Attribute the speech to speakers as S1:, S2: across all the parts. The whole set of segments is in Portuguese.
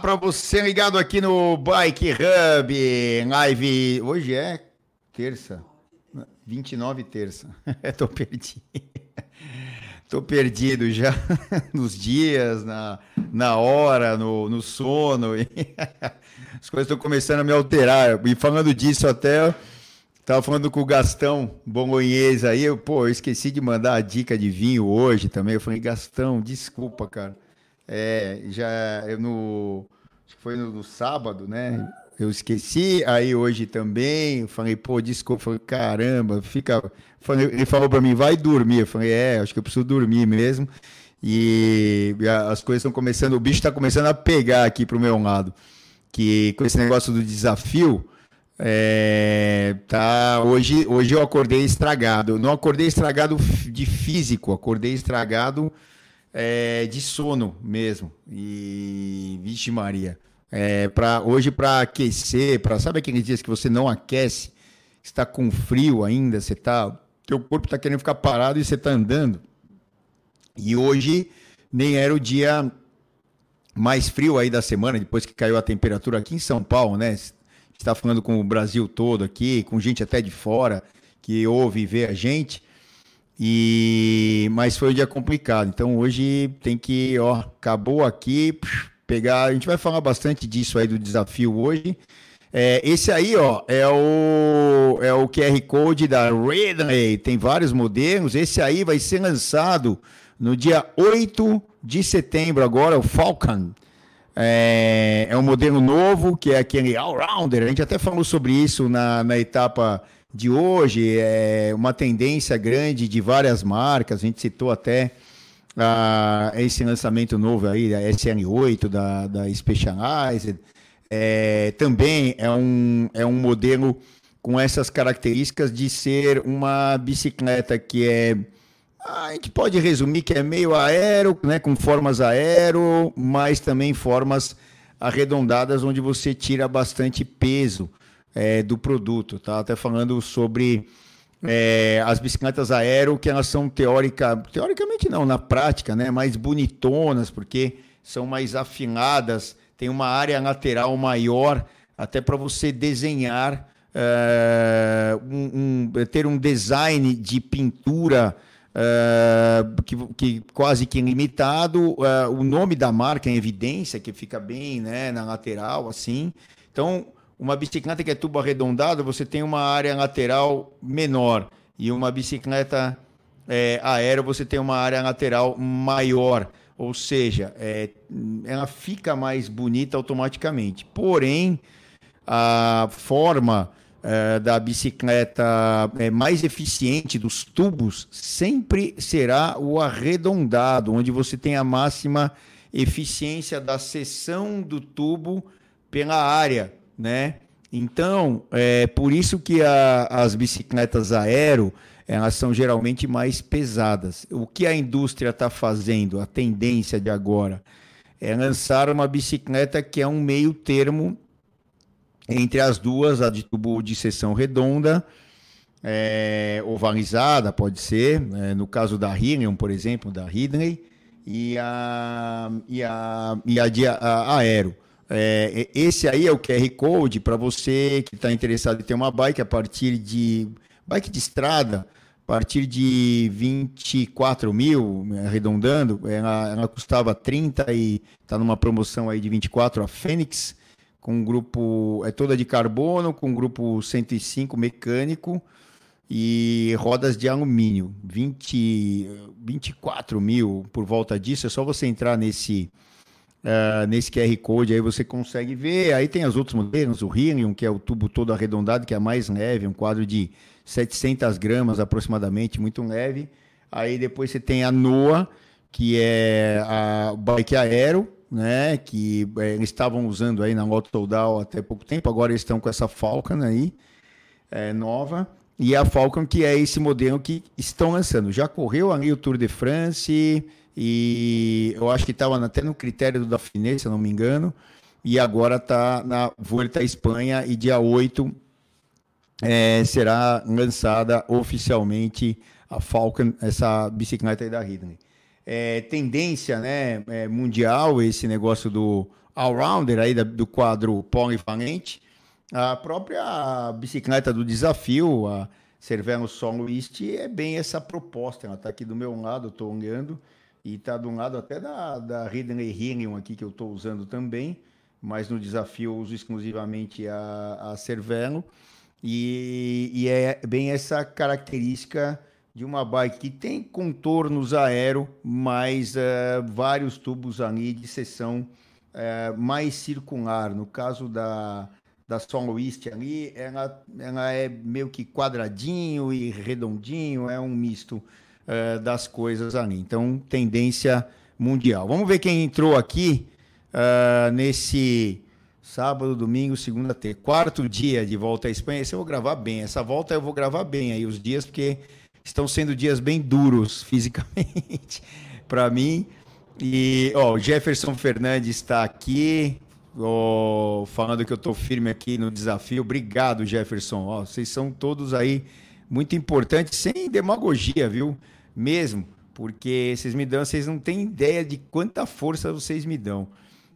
S1: Para você ligado aqui no Bike Hub, live. Hoje é terça, 29 terça. Tô perdido. Tô perdido já nos dias, na, na hora, no, no sono. As coisas estão começando a me alterar. E falando disso, até tava falando com o Gastão Bolonhês aí. Eu, pô, eu esqueci de mandar a dica de vinho hoje também. Eu falei, Gastão, desculpa, cara. É, já no. Acho que foi no, no sábado, né? eu esqueci, aí hoje também, falei, pô, desculpa, falei, caramba, fica. Ele falou para mim, vai dormir. Eu falei, é, acho que eu preciso dormir mesmo. E as coisas estão começando, o bicho está começando a pegar aqui pro meu lado. Que com esse negócio do desafio, é, tá, hoje, hoje eu acordei estragado. Não acordei estragado de físico, acordei estragado é, de sono mesmo. E, vixe Maria. É, hoje, para aquecer, para sabe aqueles dias que você não aquece, está com frio ainda, você tá, teu corpo está querendo ficar parado e você está andando. E hoje nem era o dia mais frio aí da semana, depois que caiu a temperatura aqui em São Paulo, né? Está falando com o Brasil todo aqui, com gente até de fora que ouve e vê a gente. E mas foi um dia complicado. Então hoje tem que, ó, acabou aqui, pegar. A gente vai falar bastante disso aí do desafio hoje. É, esse aí, ó, é o, é o QR Code da Redley. Tem vários modelos. Esse aí vai ser lançado no dia 8 de setembro, agora, o Falcon. É, é um modelo novo, que é aquele All-Rounder. A gente até falou sobre isso na, na etapa de hoje. É uma tendência grande de várias marcas. A gente citou até ah, esse lançamento novo aí, da SN8, da, da Specialized, é, também é um, é um modelo com essas características de ser uma bicicleta que é. A gente pode resumir que é meio aero, né, com formas aero, mas também formas arredondadas, onde você tira bastante peso é, do produto. Tá até falando sobre é, as bicicletas aero, que elas são teórica, teoricamente não, na prática, né, mais bonitonas, porque são mais afinadas, tem uma área lateral maior, até para você desenhar, é, um, um, ter um design de pintura é, que, que, quase que ilimitado, é, o nome da marca em evidência, que fica bem né, na lateral, assim. Então, uma bicicleta que é tubo arredondado, você tem uma área lateral menor. E uma bicicleta é, aérea, você tem uma área lateral maior. Ou seja, é, ela fica mais bonita automaticamente. Porém, a forma é, da bicicleta é, mais eficiente dos tubos sempre será o arredondado, onde você tem a máxima eficiência da seção do tubo pela área né? Então, é por isso que a, as bicicletas aero elas são geralmente mais pesadas. O que a indústria está fazendo, a tendência de agora, é lançar uma bicicleta que é um meio termo entre as duas, a de tubo de seção redonda, é, ovalizada, pode ser, é, no caso da Hirion, por exemplo, da Ridley, e a, e a, e a de a, a aero. É, esse aí é o QR Code para você que está interessado em ter uma bike a partir de. bike de estrada, a partir de 24 mil, arredondando, ela, ela custava 30 e está numa promoção aí de 24 a Fênix, com um grupo. é toda de carbono, com um grupo 105 mecânico e rodas de alumínio. 20, 24 mil por volta disso, é só você entrar nesse Uh, nesse QR Code aí você consegue ver. Aí tem as outros modelos, o Helium, que é o tubo todo arredondado, que é mais leve, um quadro de 700 gramas aproximadamente, muito leve. Aí depois você tem a Noah, que é a bike aero, né? Que é, eles estavam usando aí na Autodal até pouco tempo, agora eles estão com essa Falcon aí, é, nova. E a Falcon, que é esse modelo que estão lançando. Já correu ali o Tour de France e eu acho que estava até no critério do Dauphiné, se eu não me engano, e agora está na Volta à Espanha e dia 8 é, será lançada oficialmente a Falcon, essa bicicleta aí da Ridley. É, tendência né, é, mundial esse negócio do allrounder aí do quadro polivalente. A própria bicicleta do desafio, a Cervelo Soloist, é bem essa proposta. Ela está aqui do meu lado, estou olhando, e está do lado até da, da Ridley Helium aqui, que eu estou usando também, mas no desafio eu uso exclusivamente a, a Cervelo. E, e é bem essa característica de uma bike que tem contornos aero, mas uh, vários tubos ali de seção uh, mais circular. No caso da, da Soloist ali, ela, ela é meio que quadradinho e redondinho, é um misto uh, das coisas ali. Então, tendência mundial. Vamos ver quem entrou aqui nesse sábado, domingo, segunda, terça. Quarto dia de volta à Espanha. Esse eu vou gravar bem. Essa volta eu vou gravar bem aí os dias, porque estão sendo dias bem duros fisicamente para mim. E ó, o Jefferson Fernandes está aqui, ó, falando que eu estou firme aqui no desafio. Obrigado, Jefferson. Ó, vocês são todos aí muito importantes, sem demagogia, viu? Mesmo, porque vocês me dão, vocês não têm ideia de quanta força vocês me dão.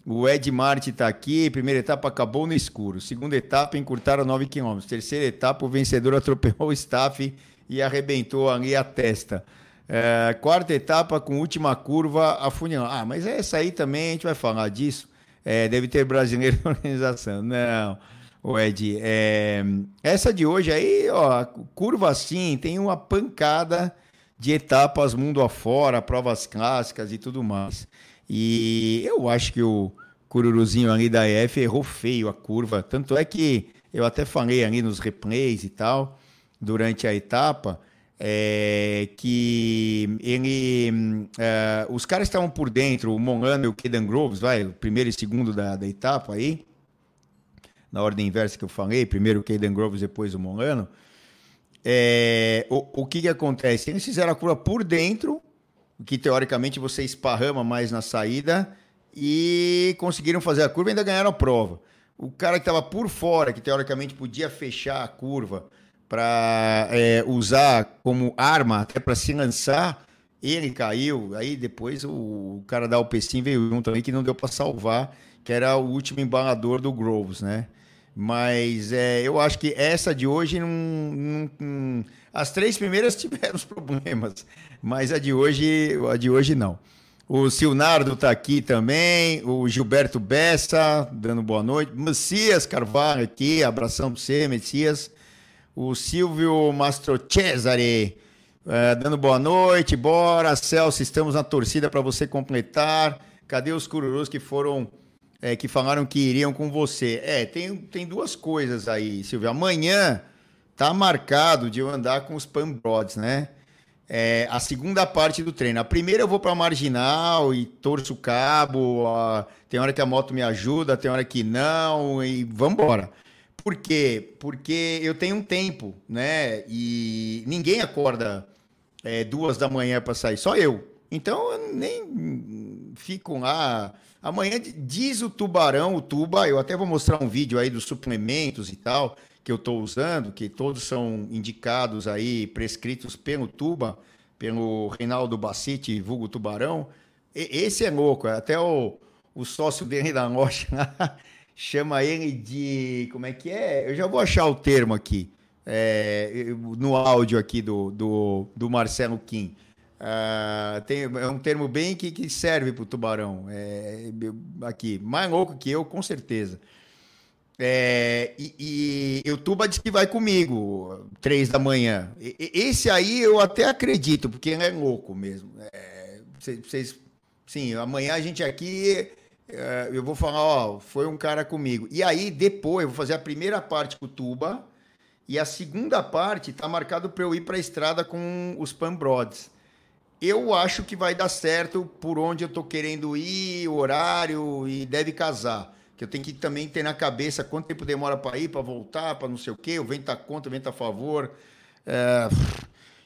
S1: O Ed Marte está aqui. Primeira etapa acabou no escuro. Segunda etapa encurtaram 9 km. Terceira etapa, o vencedor atropelou o staff e arrebentou ali a testa. É, quarta etapa com última curva afunilando. Ah, mas essa aí também a gente vai falar disso. É, deve ter brasileiro na organização. Não, o Ed. É, essa de hoje aí, ó, curva assim, tem uma pancada de etapas mundo afora, provas clássicas e tudo mais. E eu acho que o Cururuzinho ali da EF errou feio a curva. Tanto é que eu até falei ali nos replays e tal durante a etapa, é, que ele, é, os caras estavam por dentro, o Monano e o Kedan Groves, vai, o primeiro e segundo da, da etapa aí, na ordem inversa que eu falei, primeiro o Kedan Groves, depois o Monano. É, o, o que, que acontece? Eles fizeram a curva por dentro, que teoricamente você esparrama mais na saída, e conseguiram fazer a curva e ainda ganharam a prova. O cara que estava por fora, que teoricamente podia fechar a curva, para é, usar como arma até para se lançar. Ele caiu, aí depois o, cara da Alpecin veio junto também que não deu para salvar, que era o último embalador do Groves, né? Mas é, eu acho que essa de hoje não, não, não, As três primeiras tiveram os problemas, mas a de hoje, a de hoje não. O Silnardo está aqui também, o Gilberto Bessa, dando boa noite. Messias Carvalho aqui, abração para você, Messias o Silvio Mastrocesare, é, dando boa noite, bora, Celso, estamos na torcida para você completar. Cadê os cururus que foram, é, que falaram que iriam com você? É, tem, tem duas coisas aí, Silvio. Amanhã tá marcado de eu andar com os Pambrods, né? É, a segunda parte do treino. A primeira eu vou para marginal e torço o cabo. Ó, tem hora que a moto me ajuda, tem hora que não, e vamos embora. Por quê? Porque eu tenho um tempo, né? E ninguém acorda é, duas da manhã para sair, só eu. Então eu nem fico lá. Amanhã diz o tubarão, o tuba, eu até vou mostrar um vídeo aí dos suplementos e tal que eu estou usando, que todos são indicados aí, prescritos pelo tuba, pelo Reinaldo Bacite, vulgo tubarão. E, esse é louco, até o, o sócio dele da loja chama ele de. Como é que é? Eu já vou achar o termo aqui, é, no áudio aqui do, do, do Marcelo Kim. Uh, tem, é um termo bem que, que serve para o tubarão. É, aqui, mais louco que eu, com certeza. É, e, e o Tuba disse que vai comigo, três da manhã. E, esse aí eu até acredito, porque é louco mesmo. É, vocês, sim, amanhã a gente aqui eu vou falar, ó, foi um cara comigo. E aí, depois, eu vou fazer a primeira parte com o Tuba, e a segunda parte tá marcado para eu ir para a estrada com os Pambrods. Eu acho que vai dar certo por onde eu tô querendo ir, o horário, e deve casar. Que eu tenho que também ter na cabeça quanto tempo demora para ir, para voltar, para não sei o quê, o vento tá contra, o vento tá a favor. É...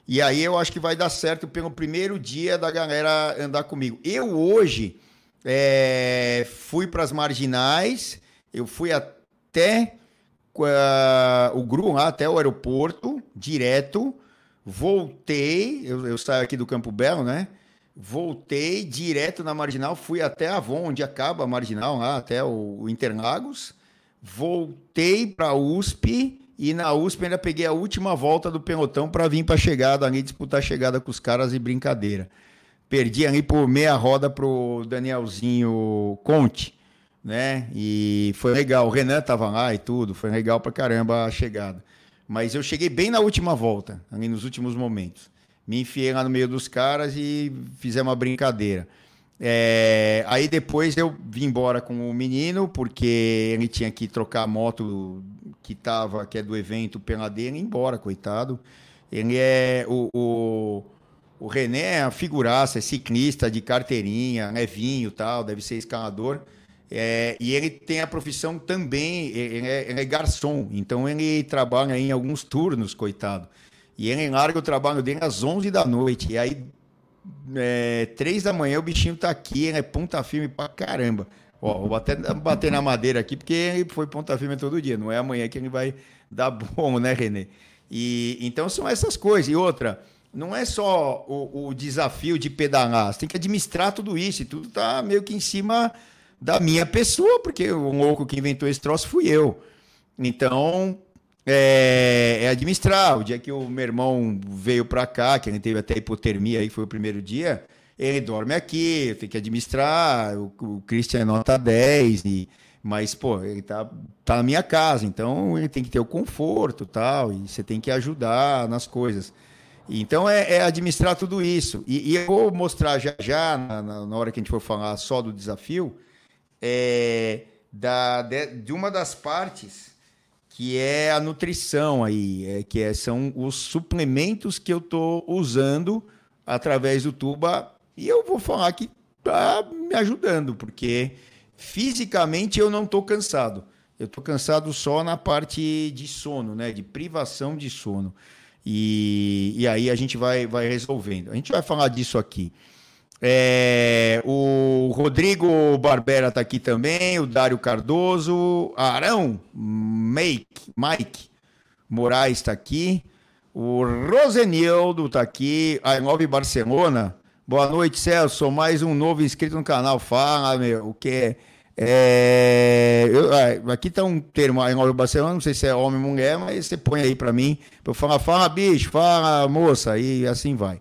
S1: E aí eu acho que vai dar certo pelo primeiro dia da galera andar comigo. Eu hoje é, fui para as marginais, eu fui até uh, o Gru, até o aeroporto, direto, voltei, eu, eu saio aqui do Campo Belo, né? voltei direto na Marginal, fui até Avon, onde acaba a Marginal, lá até o, o Interlagos, voltei para a USP e na USP ainda peguei a última volta do pelotão para vir para a chegada ali, disputar a chegada com os caras e brincadeira. Perdi ali por meia roda pro Danielzinho Conte, né? E foi legal. O Renan tava lá e tudo, foi legal pra caramba a chegada. Mas eu cheguei bem na última volta, ali nos últimos momentos. Me enfiei lá no meio dos caras e fizemos uma brincadeira. É, aí depois eu vim embora com o menino, porque ele tinha que trocar a moto que tava, que é do evento pela dele, embora, coitado. Ele é o, o, o René é a figuraça, é ciclista de carteirinha, é vinho tal, deve ser escalador. É, e ele tem a profissão também, ele é, ele é garçom, então ele trabalha em alguns turnos, coitado. E ele larga o trabalho dele às 11 da noite. E aí, é, 3 da manhã, o bichinho tá aqui, ele é ponta firme pra caramba. Ó, vou até bater na madeira aqui, porque ele foi ponta firme todo dia. Não é amanhã que ele vai dar bom, né, Renê? E, então são essas coisas. E outra, não é só o, o desafio de pedalar, você tem que administrar tudo isso. E tudo tá meio que em cima da minha pessoa, porque o louco que inventou esse troço fui eu. Então, é, é, administrar. O dia que o meu irmão veio para cá, que ele teve até hipotermia aí, foi o primeiro dia, ele dorme aqui, tenho que administrar. O, o Christian é nota 10, e, mas, pô, ele tá, tá na minha casa, então ele tem que ter o conforto tal, e você tem que ajudar nas coisas. Então é, é administrar tudo isso. E, e, eu vou mostrar já já, na, na, hora que a gente for falar só do desafio, é, da, de, de uma das partes que é a nutrição aí, é, que é, são os suplementos que eu estou usando através do Tuba e eu vou falar que está me ajudando, porque fisicamente eu não estou cansado. Eu estou cansado só na parte de sono, né? De privação de sono. E, e aí a gente vai, vai resolvendo. A gente vai falar disso aqui. É, o Rodrigo Barbera está aqui também, o Dário Cardoso, Arão, Mike, Mike Moraes está aqui, o Rosenildo está aqui, a Nove Barcelona. Boa noite, Celso. Mais um novo inscrito no canal. Fala, meu, o que é. É eu, ah, aqui está um termo em Barcelona, não sei se é homem ou mulher, mas você põe aí para mim. Eu falo, fala, bicho, fala, moça, e assim vai.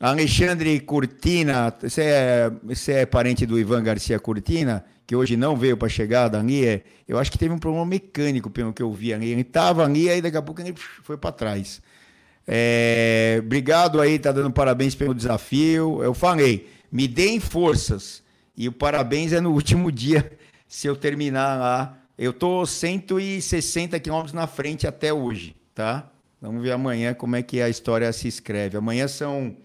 S1: Alexandre Curtina, você é, você é parente do Ivan Garcia Curtina, que hoje não veio para chegar ali. É, eu acho que teve um problema mecânico, pelo que eu vi ali. Ele estava ali, aí daqui a pouco ele foi para trás. É, obrigado aí, tá dando parabéns pelo desafio. Eu falei, me deem forças. E o parabéns é no último dia, se eu terminar lá. Eu tô 160 quilômetros na frente até hoje, tá? Vamos ver amanhã como é que a história se escreve. Amanhã são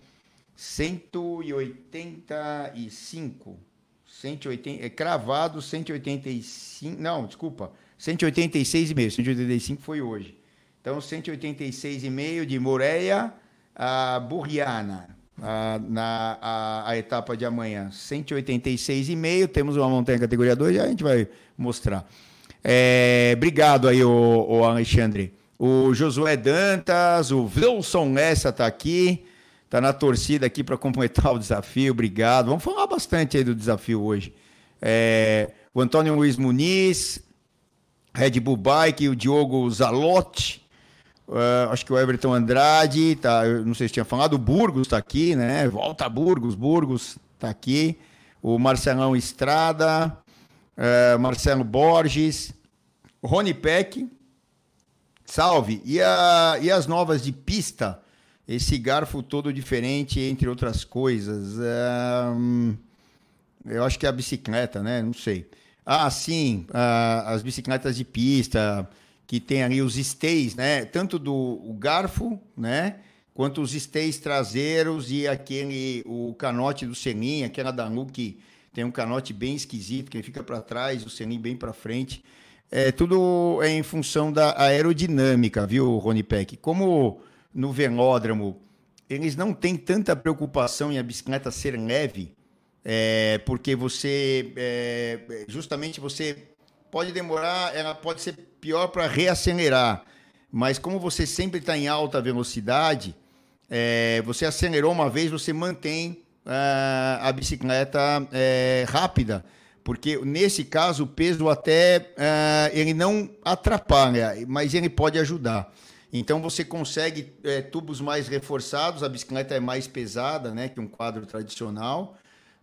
S1: 185. 180, é cravado 185. Não, desculpa. 186,5. 185 foi hoje. Então, 186,5 de Moreia a Burriana. A, na a, a, etapa de amanhã, 186,5. Temos uma montanha categoria 2, já a gente vai mostrar. É, obrigado aí, o, o Alexandre. O Josué Dantas, o Wilson Lessa está aqui tá na torcida aqui para completar o desafio. Obrigado. Vamos falar bastante aí do desafio hoje. É, o Antônio Luiz Muniz, Red Bull Bike, o Diogo Zalotti, uh, acho que o Everton Andrade, tá, não sei se tinha falado, o Burgos está aqui, né? Volta Burgos, Burgos está aqui. O Marcelão Estrada, uh, Marcelo Borges, Rony Peck, salve. E, a, e as novas de pista? esse garfo todo diferente, entre outras coisas. eu acho que é a bicicleta, né? Não sei. Ah, sim, as bicicletas de pista, que tem ali os stays, né? Tanto do garfo, né? Quanto os stays traseiros e aquele, o canote do selim, aquela da que tem um canote bem esquisito, que ele fica para trás, o selim bem para frente. É, tudo é em função da aerodinâmica, viu, Rony Peck? Como no velódromo, eles não têm tanta preocupação em a bicicleta ser leve, é, porque você, é, justamente você pode demorar, ela pode ser pior para reacelerar, mas como você sempre está em alta velocidade, é, você acelerou uma vez, você mantém uh, a bicicleta é, rápida, porque nesse caso o peso até uh, ele não atrapalha, mas ele pode ajudar. Então você consegue tubos mais reforçados, a bicicleta é mais pesada, né, que um quadro tradicional.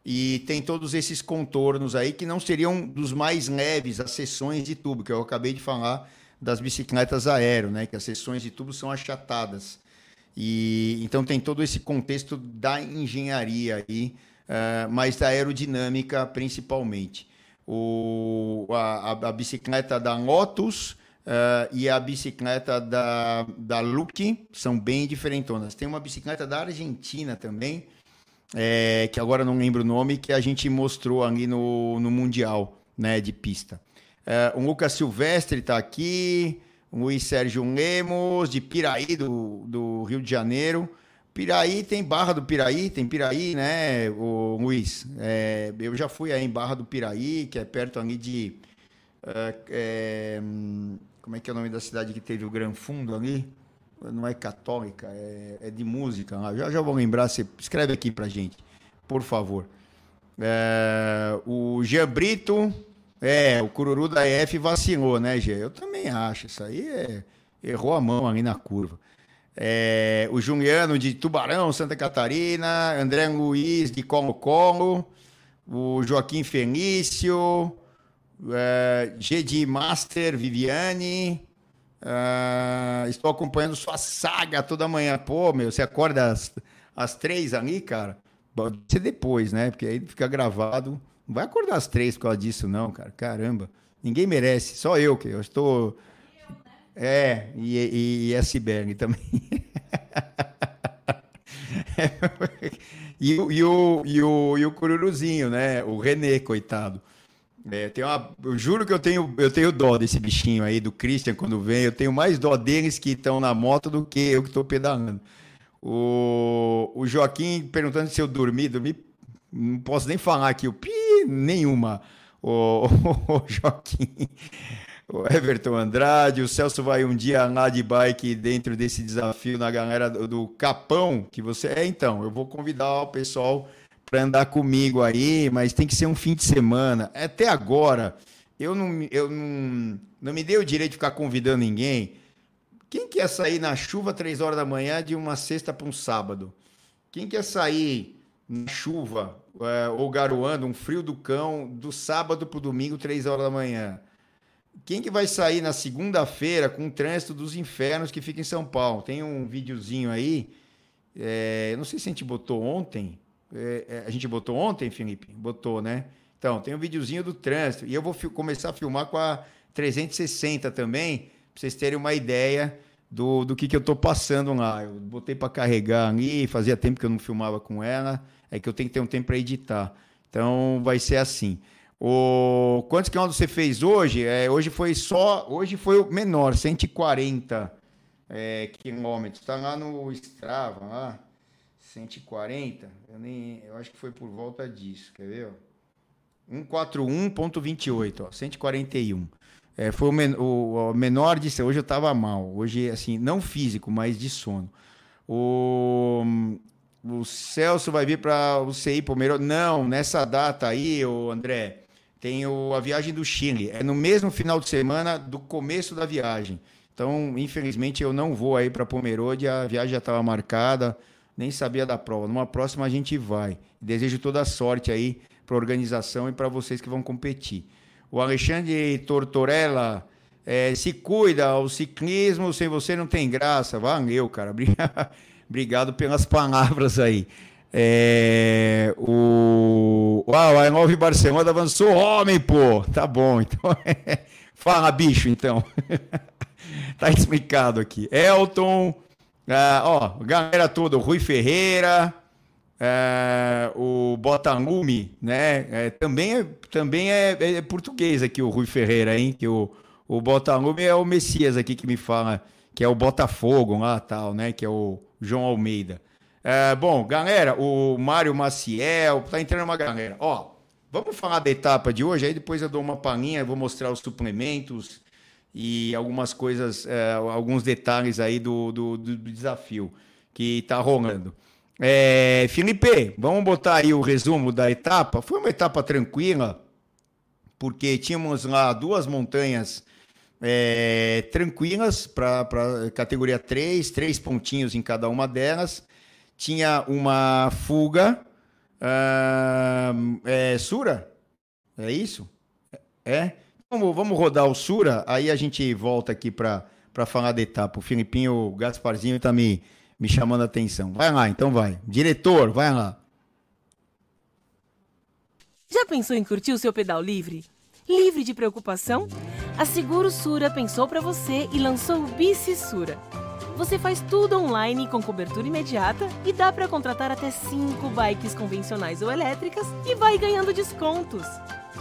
S1: E tem todos esses contornos aí que não seriam dos mais leves, as seções de tubo, que eu acabei de falar das bicicletas aero, né? Que as seções de tubo são achatadas. E então tem todo esse contexto da engenharia aí, uh, mas da aerodinâmica principalmente. O, a, a bicicleta da Lotus uh, e a bicicleta da, da Luke são bem diferentonas. Tem uma bicicleta da Argentina também, é, que agora não lembro o nome, que a gente mostrou ali no, no Mundial né, de pista. É, o Lucas Silvestre está aqui, o Luiz Sérgio Lemos, de Piraí, do, do Rio de Janeiro. Piraí tem Barra do Piraí, tem Piraí, né, o Luiz? É, eu já fui aí em Barra do Piraí, que é perto ali de. É, é, como é que é o nome da cidade que teve o Gran Fundo ali? Não é católica, é, é de música. Já, já vou lembrar, você escreve aqui pra gente, por favor. É, o Jean Brito, é, o Cururu da EF vacilou, né, Gê? Eu também acho, isso aí é, errou a mão ali na curva. É, o Juliano de Tubarão, Santa Catarina, André Luiz de Colo-Colo, o Joaquim Felício, é, G de Master Viviane, Uh, estou acompanhando sua saga toda manhã. Pô, meu, você acorda às, às três ali, cara? Pode ser depois, né? Porque aí fica gravado. Não vai acordar às três por causa disso, não, cara. Caramba. Ninguém merece. Só eu que eu estou. É, e, e, e S-Berg também. e, e, o, e, o, e o Cururuzinho, né? O Renê, coitado. É, tem uma, eu juro que eu tenho, eu tenho dó desse bichinho aí, do Christian, quando vem. Eu tenho mais dó deles que estão na moto do que eu que estou pedalando. O, o Joaquim perguntando se eu dormi, dormi, não posso nem falar aqui, o pi, nenhuma. O, o, o Joaquim, o Everton Andrade, o Celso vai um dia andar de bike dentro desse desafio na galera do, do Capão, que você é, então. Eu vou convidar o pessoal para andar comigo aí, mas tem que ser um fim de semana. Até agora, eu não, eu não, não me dei o direito de ficar convidando ninguém. Quem quer sair na chuva três horas da manhã de uma sexta para um sábado? Quem quer sair na chuva é, ou garoando, um frio do cão, do sábado para o domingo, três horas da manhã? Quem que vai sair na segunda-feira com o trânsito dos infernos que fica em São Paulo? Tem um videozinho aí, é, não sei se a gente botou ontem, é, é, a gente botou ontem, Felipe? Botou, né? Então, tem um videozinho do trânsito. E eu vou começar a filmar com a 360 também, para vocês terem uma ideia do, do que, que eu estou passando lá. Eu botei para carregar ali, fazia tempo que eu não filmava com ela, é que eu tenho que ter um tempo para editar. Então, vai ser assim. O... Quantos quilômetros você fez hoje? É, hoje foi só. Hoje foi o menor, 140 é, quilômetros. Está lá no Strava, lá. 140, eu, nem, eu acho que foi por volta disso, quer ver? 141.28, ó, 141. É, foi o, men o, o, menor de hoje eu estava mal. Hoje, assim, não físico, mas de sono. O, o Celso vai vir para o CI Palmeiras. Não, nessa data aí, o André, tem o, a viagem do Chile. É no mesmo final de semana do começo da viagem. Então, infelizmente, eu não vou aí para Pomerode. A viagem já estava marcada nem sabia da prova. Numa próxima a gente vai. Desejo toda sorte aí para a organização e para vocês que vão competir. O Alexandre Tortorella, é, se cuida, o ciclismo sem você não tem graça. Valeu, cara. Obrigado pelas palavras aí. É, o Uau, a Nove Barcelona avançou homem, pô. Tá bom, então. Fala, bicho, então. tá explicado aqui. Elton. É, ó, galera toda, o Rui Ferreira, é, o Botalume, né? É, também é, também é, é, português aqui o Rui Ferreira, hein? Que o, o Botalume é o Messias aqui que me fala, que é o Botafogo lá tal, né? Que é o João Almeida. É, bom, galera, o Mário Maciel, tá entrando uma galera. Ó, vamos falar da etapa de hoje, aí depois eu dou uma palhinha, vou mostrar os suplementos, e algumas coisas, é, alguns detalhes aí do, do, do desafio que está rolando. É, Felipe, vamos botar aí o resumo da etapa. Foi uma etapa tranquila, porque tínhamos lá duas montanhas é, tranquilas para categoria 3, três pontinhos em cada uma delas. Tinha uma fuga. Uh, é, Sura? É isso? É? Vamos, vamos rodar o Sura, aí a gente volta aqui para falar da etapa. O Filipinho, o Gasparzinho está me, me chamando a atenção. Vai lá, então vai. Diretor, vai lá.
S2: Já pensou em curtir o seu pedal livre? Livre de preocupação? A Seguro Sura pensou para você e lançou o Bici Sura. Você faz tudo online com cobertura imediata e dá para contratar até 5 bikes convencionais ou elétricas e vai ganhando descontos.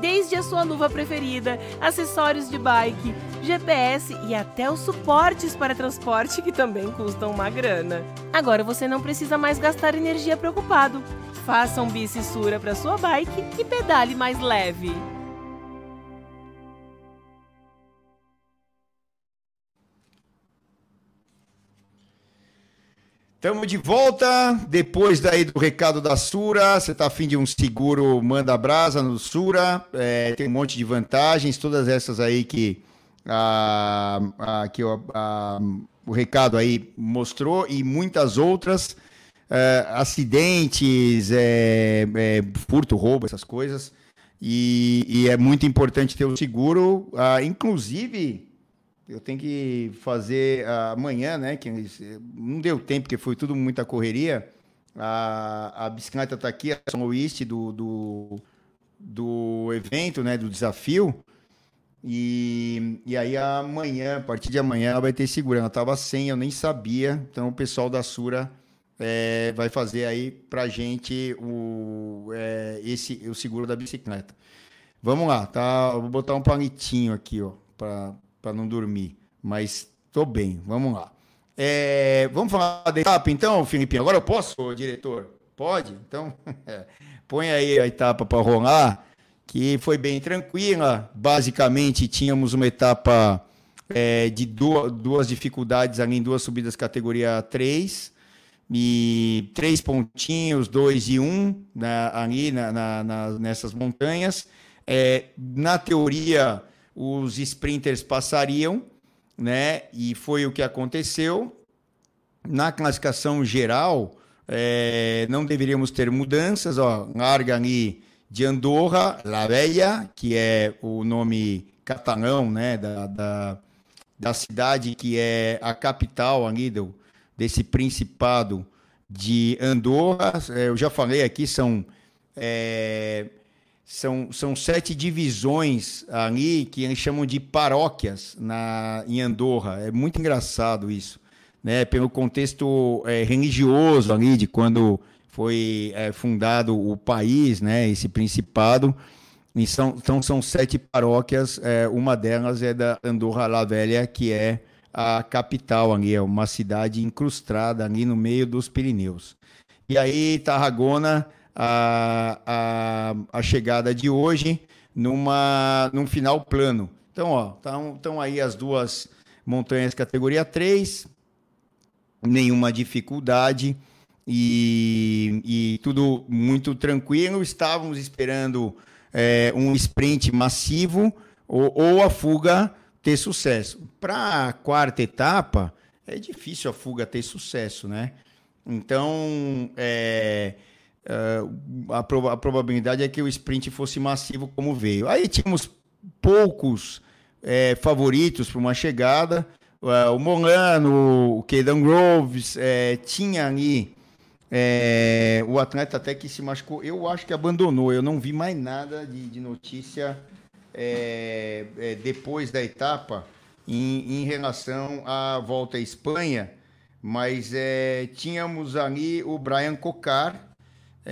S2: Desde a sua luva preferida, acessórios de bike, GPS e até os suportes para transporte que também custam uma grana. Agora você não precisa mais gastar energia preocupado. Faça um bicissura para sua bike e pedale mais leve.
S1: Estamos de volta, depois daí do recado da Sura, você está afim de um seguro manda brasa no Sura, é, tem um monte de vantagens, todas essas aí que, que a, o recado aí mostrou e muitas outras, é, acidentes, é, é, furto, roubo, essas coisas, e, e, é muito importante ter o seguro, ah, inclusive eu tenho que fazer amanhã, né? Que não deu tempo, porque foi tudo muita correria. A, a bicicleta está aqui, a São Luís do, do, do evento, né? Do desafio. E, e aí amanhã, a partir de amanhã, ela vai ter seguro. Ela estava sem, eu nem sabia. Então o pessoal da Sura é, vai fazer aí pra gente o, é, esse, o seguro da bicicleta. Vamos lá, tá? Eu vou botar um palitinho aqui, ó, para para não dormir. Mas tô bem, vamos lá. É, vamos falar da etapa então, Felipe? Agora eu posso, diretor? Pode? Então, põe aí a etapa para rolar, que foi bem tranquila. Basicamente, tínhamos uma etapa é, de duas, duas dificuldades ali em duas subidas categoria 3 e três pontinhos, dois e um né, ali na, na, na, nessas montanhas. É, na teoria, os sprinters passariam, né? E foi o que aconteceu. Na classificação geral, é, não deveríamos ter mudanças. Ó, larga ali de Andorra, La Vella, que é o nome catalão, né? Da, da, da cidade que é a capital ali do, desse principado de Andorra. É, eu já falei aqui, são é, são, são sete divisões ali que eles chamam de paróquias na, em Andorra. É muito engraçado isso, né? Pelo contexto é, religioso ali de quando foi é, fundado o país, né? Esse principado. São, então são sete paróquias. É, uma delas é da Andorra la Velha, que é a capital ali, é uma cidade incrustada ali no meio dos Pirineus. E aí Tarragona a, a, a chegada de hoje numa, num final plano. Então, ó, estão aí as duas montanhas categoria 3, nenhuma dificuldade e, e tudo muito tranquilo. Estávamos esperando é, um sprint massivo ou, ou a fuga ter sucesso. Para a quarta etapa, é difícil a fuga ter sucesso, né? Então, é, uh, a, a, probabilidade é que o sprint fosse massivo como veio. Aí tínhamos poucos é, favoritos para uma chegada. Uh, o Molano, o Kedan Groves, é, tinha ali é, o atleta até que se machucou. Eu acho que abandonou. Eu não vi mais nada de, de notícia é, é, depois da etapa em, em, relação à volta à Espanha. Mas é, tínhamos ali o Brian Cocar,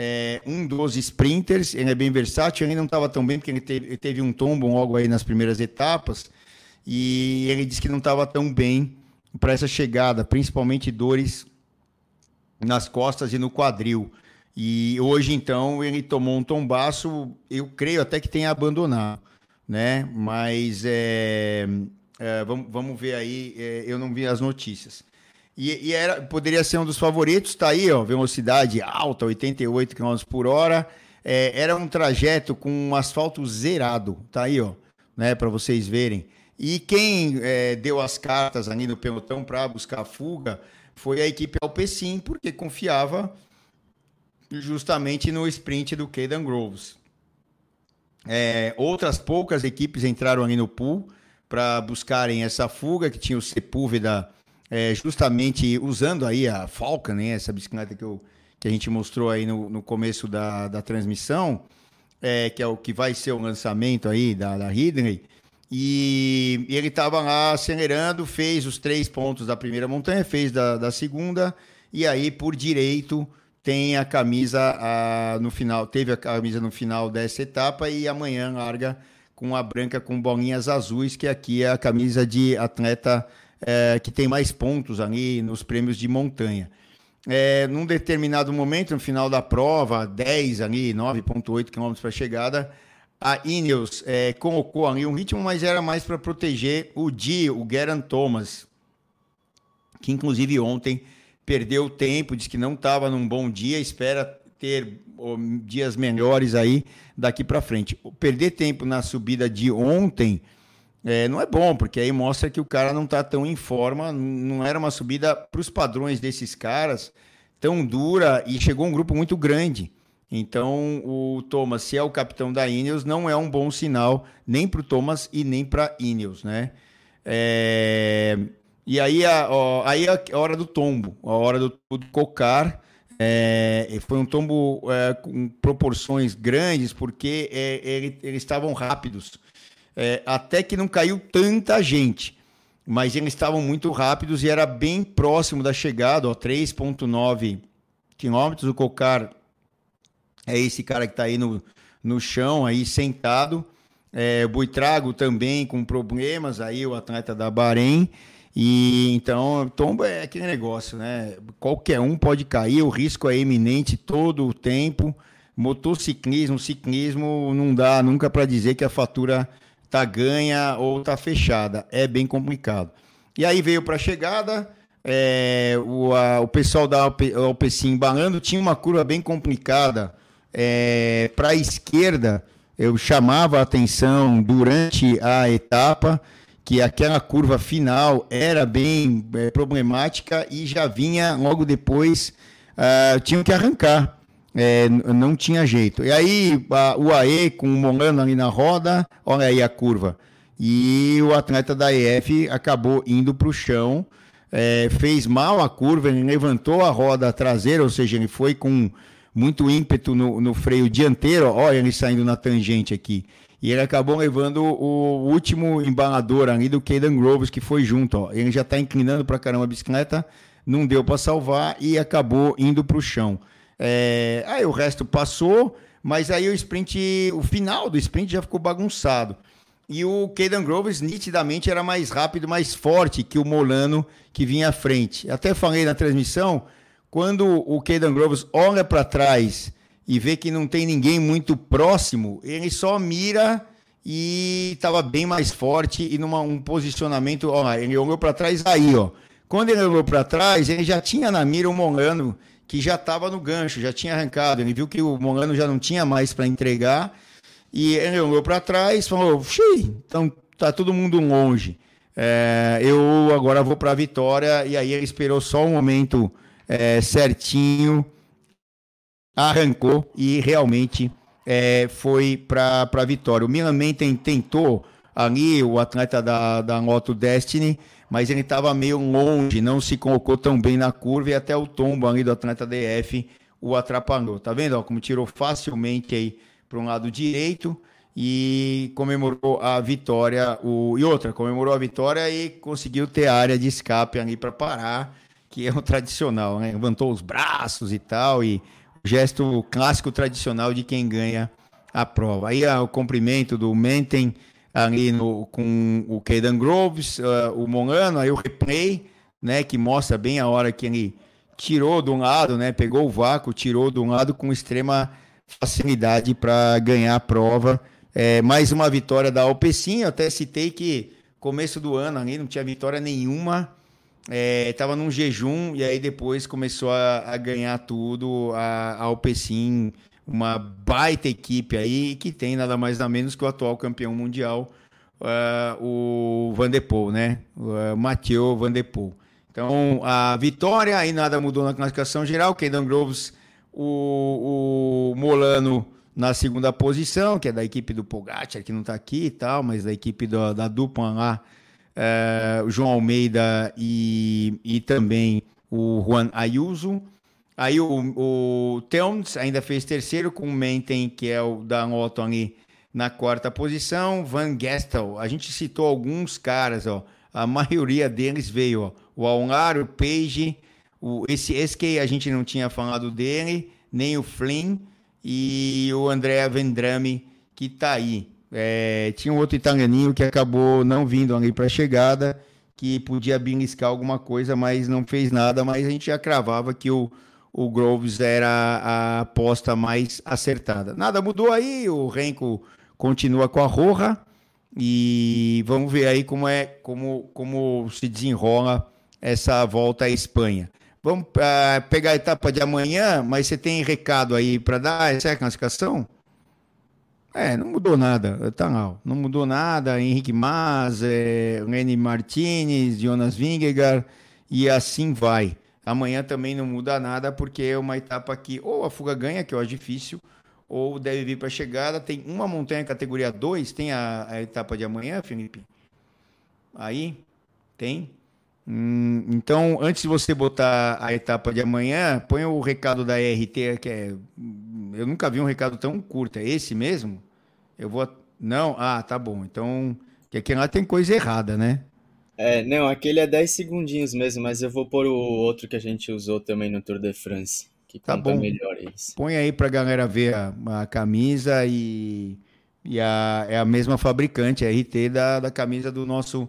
S1: é, um dos sprinters, ele é bem versátil, ele não estava tão bem porque ele teve, ele teve, um tombo logo aí nas primeiras etapas e ele disse que não estava tão bem para essa chegada, principalmente dores nas costas e no quadril. E hoje, então, ele tomou um tombaço, eu creio até que tenha abandonado, né? Mas é, é, vamos, vamos ver aí, é, eu não vi as notícias. E, e, era, poderia ser um dos favoritos, tá aí, ó, velocidade alta, 88 km por hora. É, era um trajeto com um asfalto zerado, tá aí, ó, né, para vocês verem. E quem é, deu as cartas ali no pelotão para buscar a fuga foi a equipe Alpecin, porque confiava justamente no sprint do Caden Groves. É, outras poucas equipes entraram ali no pool para buscarem essa fuga, que tinha o Sepúlveda é, justamente usando aí a Falcon, né, essa bicicleta que, eu, que a gente mostrou aí no, no começo da, da transmissão, é, que é o que vai ser o lançamento aí da, da Ridley, e, e ele estava lá acelerando, fez os três pontos da primeira montanha, fez da, da segunda, e aí por direito tem a camisa a, no final, teve a camisa no final dessa etapa e amanhã larga com a branca com bolinhas azuis, que aqui é a camisa de atleta é, que tem mais pontos ali nos prêmios de montanha. É, num determinado momento, no final da prova, 10 ali, 9,8 km para chegada, a Ineos é, colocou ali um ritmo, mas era mais para proteger o Di, o Geraint Thomas, que inclusive ontem perdeu tempo, disse que não estava num bom dia, espera ter dias melhores aí daqui para frente. Perder tempo na subida de ontem é, não é bom, porque aí mostra que o cara não está tão em forma, não era uma subida para os padrões desses caras tão dura e chegou um grupo muito grande. Então, o Thomas, se é o capitão da Ineos, não é um bom sinal nem para o Thomas e nem para Ineos, né? É... E aí a, ó, aí a hora do tombo, a hora do, do cocar, é, foi um tombo é, com proporções grandes, porque é, ele, eles estavam rápidos é, até que não caiu tanta gente. Mas eles estavam muito rápidos e era bem próximo da chegada, 3,9 quilômetros. O Cocar é esse cara que está aí no, no chão, aí sentado. É, o Buitrago também com problemas, aí o atleta da Bahrein. E então, tombo é aquele negócio, né? Qualquer um pode cair, o risco é iminente todo o tempo. Motociclismo, ciclismo, não dá nunca para dizer que a fatura tá ganha ou tá fechada. É bem complicado. E aí veio para a chegada, é, o, a, o pessoal da Alpecin embalando, tinha uma curva bem complicada é, para a esquerda. Eu chamava a atenção durante a etapa que aquela curva final era bem é, problemática e já vinha logo depois, uh, tinham que arrancar é, não tinha jeito. E aí a, o AE com o Molano ali na roda, olha aí a curva. E o atleta da EF acabou indo para o chão, é, fez mal a curva, ele levantou a roda traseira, ou seja, ele foi com muito ímpeto no, no freio dianteiro, olha ele saindo na tangente aqui. E ele acabou levando o último embalador ali do Caden Groves, que foi junto. Ó. Ele já está inclinando para caramba a bicicleta, não deu para salvar e acabou indo para o chão. É, aí o resto passou, mas aí o sprint, o final do sprint já ficou bagunçado. E o Caden Groves nitidamente era mais rápido, mais forte que o Molano que vinha à frente. Até falei na transmissão, quando o Caden Groves olha para trás e vê que não tem ninguém muito próximo, ele só mira e estava bem mais forte e num um posicionamento, ó, ele olhou para trás aí, ó. Quando ele olhou para trás, ele já tinha na mira o Molano que já estava no gancho, já tinha arrancado. Ele viu que o Molano já não tinha mais para entregar e ele olhou para trás falou: Xiii, então tá todo mundo longe. É, eu agora vou para a vitória. E aí ele esperou só um momento é, certinho, arrancou e realmente é, foi para a vitória. O Milan Menten tentou ali, o atleta da, da Moto Destiny mas ele estava meio longe, não se colocou tão bem na curva e até o tombo ali do Atlanta DF o atrapalhou. Tá vendo? Ó, como tirou facilmente aí para um lado direito e comemorou a vitória. O... E outra, comemorou a vitória e conseguiu ter área de escape ali para parar, que é o tradicional, né? Levantou os braços e tal, e o gesto clássico tradicional de quem ganha a prova. Aí ó, o cumprimento do Menten ali no, com o Caden Groves, uh, o Monano, aí o replay né? Que mostra bem a hora que ele tirou de um lado, né? Pegou o vácuo, tirou de um lado com extrema facilidade para ganhar a prova. É, mais uma vitória da Alpecin. Eu até citei que começo do ano ali não tinha vitória nenhuma. Estava é, num jejum e aí depois começou a, a ganhar tudo. A, a Alpecin, uma baita equipe aí que tem nada mais nada menos que o atual campeão mundial, uh, o Van de Poel, né? Uh, Mathieu Van de Poel. Então, a vitória, aí nada mudou na classificação geral. Caden Groves, o, o Molano na segunda posição, que é da equipe do Pogacar, que não está aqui e tal, mas da equipe do, da dupla lá, é, o João Almeida e, e também o Juan Ayuso. Aí o, o Teuns ainda fez terceiro com o Menten, que é o da Otto ali na quarta posição. Van Gestel, a gente citou alguns caras, ó. A maioria deles veio, ó. O Alnar, o Page, o, esse, esse que a gente não tinha falado dele, nem o Flynn e o André Vendrame, que está aí. É, tinha um outro italianinho que acabou não vindo ali para a chegada, que podia beliscar alguma coisa, mas não fez nada. Mas a gente já cravava que o, o Groves era a aposta mais acertada. Nada mudou aí, o Renko continua com a Roja e vamos ver aí como é como, como se desenrola essa volta à Espanha. Vamos uh, pegar a etapa de amanhã, mas você tem recado aí para dar? Essa é a classificação? É, não mudou nada, tá lá. Não mudou nada. Henrique Mas, é, Lenny Martinez, Jonas Vingegaard e assim vai. Amanhã também não muda nada, porque é uma etapa que ou a fuga ganha, que eu acho difícil, ou deve vir para a chegada. Tem uma montanha categoria 2, tem a, a etapa de amanhã, Felipe? Aí, tem. Hum, então, antes de você botar a etapa de amanhã, põe o recado da RT, que é. Eu nunca vi um recado tão curto. É esse mesmo? Eu vou. Não? Ah, tá bom. Então. Que aqui lá tem coisa errada, né?
S3: É, não, aquele é 10 segundinhos mesmo, mas eu vou pôr o outro que a gente usou também no Tour de France, que tá bom. melhor isso.
S1: Põe aí pra galera ver a, a camisa e, e a, é a mesma fabricante, a RT da, da camisa do nosso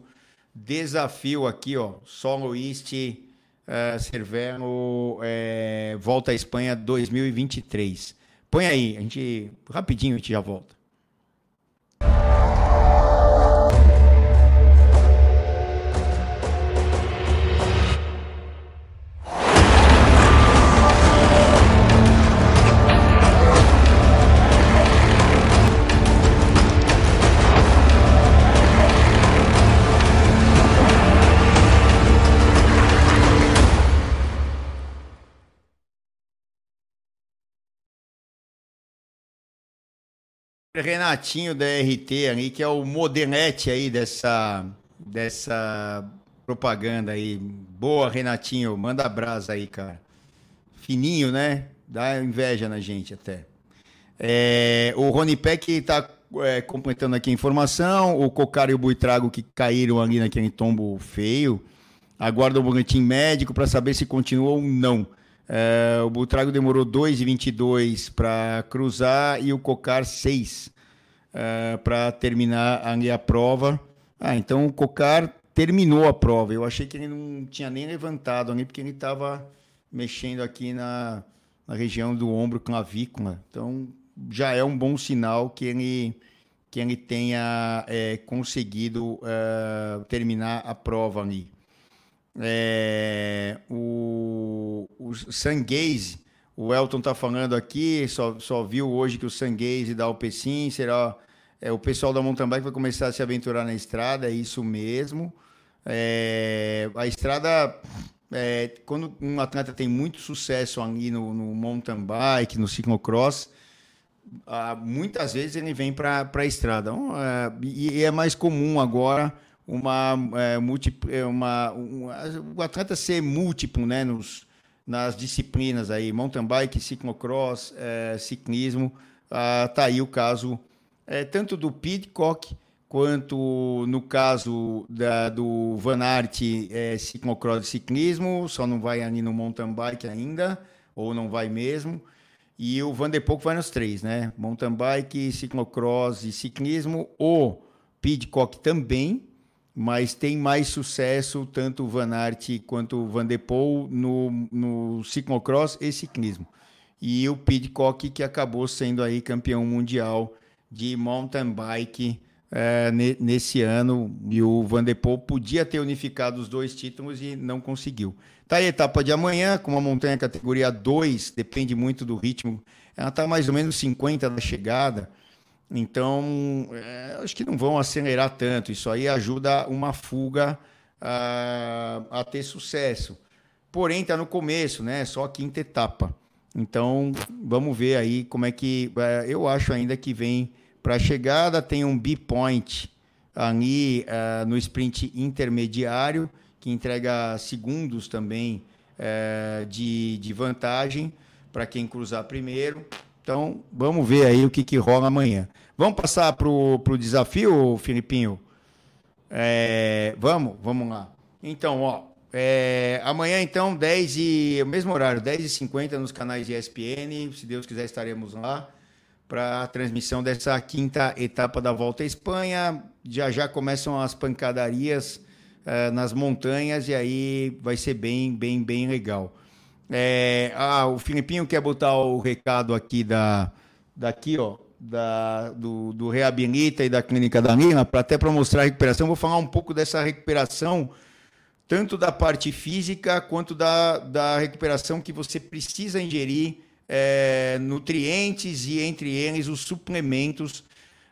S1: desafio aqui, ó, Solo East uh, Cervelo é, Volta à Espanha 2023. Põe aí, a gente rapidinho a gente já volta. Renatinho da RT aí, que é o modernete aí dessa, dessa propaganda aí. Boa, Renatinho, manda brasa aí, cara. Fininho, né? Dá inveja na gente até. É, o Rony Peck está é, completando aqui a informação. O Cocar e o Buitrago que caíram ali naquele tombo feio. Aguardam o boletim médico para saber se continua ou não. É, o Butrago demorou 2,22 para cruzar e o Cocar 6 é, para terminar a, a prova. Ah, então o Cocar terminou a prova. Eu achei que ele não tinha nem levantado ali, porque ele estava mexendo aqui na, na região do ombro clavícula. Então já é um bom sinal que ele, que ele tenha é, conseguido é, terminar a prova ali. É, o, o Sanguese, o Elton tá falando aqui, só, só viu hoje que o Sanguese da Alpecin será. É, o pessoal da mountain bike vai começar a se aventurar na estrada, é isso mesmo. É, a estrada, é, quando um atleta tem muito sucesso ali no, no mountain bike, no ciclocross, ah, muitas vezes ele vem para a estrada. Então, é, e é mais comum agora uma, é, multi, é, uma um, o atleta ser múltiplo né, nos, nas disciplinas aí, mountain bike, ciclocross, é, ciclismo. Ah, tá aí o caso é, tanto do Pidcock quanto no caso da, do Van Aert é, ciclocross e ciclismo, só não vai ali no mountain bike ainda, ou não vai mesmo. E o Van der Poel vai nos três, né? Mountain bike, ciclocross e ciclismo. O Pidcock também, mas tem mais sucesso tanto o Van Aert quanto o Van der Poel no, no ciclocross e ciclismo. E o Pidcock, que acabou sendo aí campeão mundial de mountain bike é, nesse ano. E o Van der Poel podia ter unificado os dois títulos e não conseguiu. Tá aí a etapa de amanhã, com uma montanha categoria 2, depende muito do ritmo. Ela está mais ou menos 50 da chegada. Então, é, acho que não vão acelerar tanto. Isso aí ajuda uma fuga a, a ter sucesso. Porém, está no começo, né? Só a quinta etapa. Então, vamos ver aí como é que. É, eu acho ainda que vem para a chegada. Tem um B-point ali uh, no sprint intermediário, que entrega segundos também uh, de, de vantagem para quem cruzar primeiro. Então, vamos ver aí o que, que rola amanhã. Vamos passar para o desafio, Filipinho? É, vamos, vamos lá. Então, ó, é, amanhã, então, 10 e. Mesmo horário, 10h50 nos canais de ESPN. Se Deus quiser, estaremos lá para a transmissão dessa quinta etapa da Volta à Espanha. Já já começam as pancadarias é, nas montanhas e aí vai ser bem, bem, bem legal. É, ah, o Filipinho quer botar o recado aqui da, daqui, ó, da, do, do Reabilita e da Clínica da Lima, até para mostrar a recuperação. Vou falar um pouco dessa recuperação, tanto da parte física quanto da, da recuperação que você precisa ingerir é, nutrientes e, entre eles, os suplementos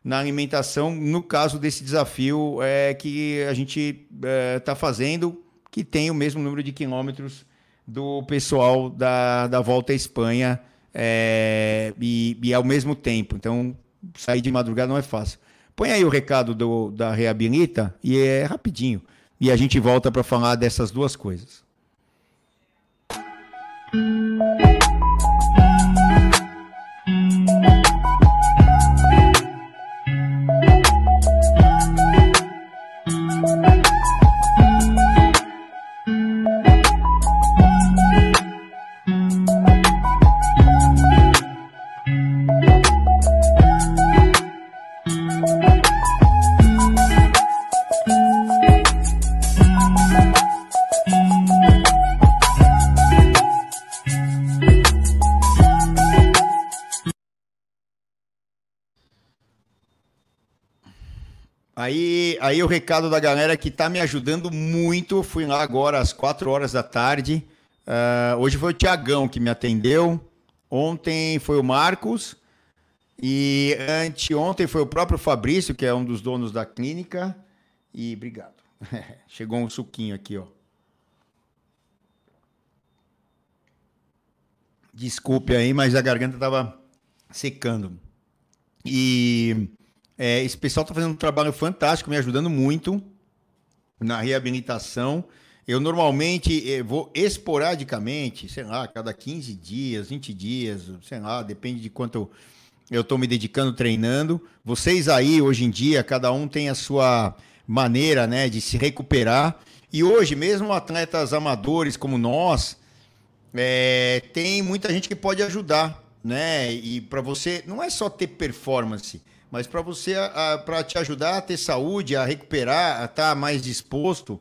S1: na alimentação, no caso desse desafio é, que a gente está é, fazendo, que tem o mesmo número de quilômetros do pessoal da, da Volta à Espanha é, e, e ao mesmo tempo. Então, sair de madrugada não é fácil. Põe aí o recado do, da Reabilita e é rapidinho. E a gente volta para falar dessas duas coisas. Aí, aí o recado da galera que tá me ajudando muito. Fui lá agora às 4 horas da tarde. Uh, hoje foi o Tiagão que me atendeu. Ontem foi o Marcos. E anteontem foi o próprio Fabrício, que é um dos donos da clínica. E obrigado. Chegou um suquinho aqui, ó. Desculpe aí, mas a garganta tava secando. E é, esse pessoal está fazendo um trabalho fantástico, me ajudando muito na reabilitação. Eu normalmente eh, vou esporadicamente, sei lá, cada 15 dias, 20 dias, sei lá, depende de quanto eu estou me dedicando treinando. Vocês aí, hoje em dia, cada um tem a sua maneira né, de se recuperar. E hoje, mesmo atletas amadores como nós, é, tem muita gente que pode ajudar, né? E para você, não é só ter performance, mas para você, para te ajudar a ter saúde, a recuperar, a estar tá mais disposto.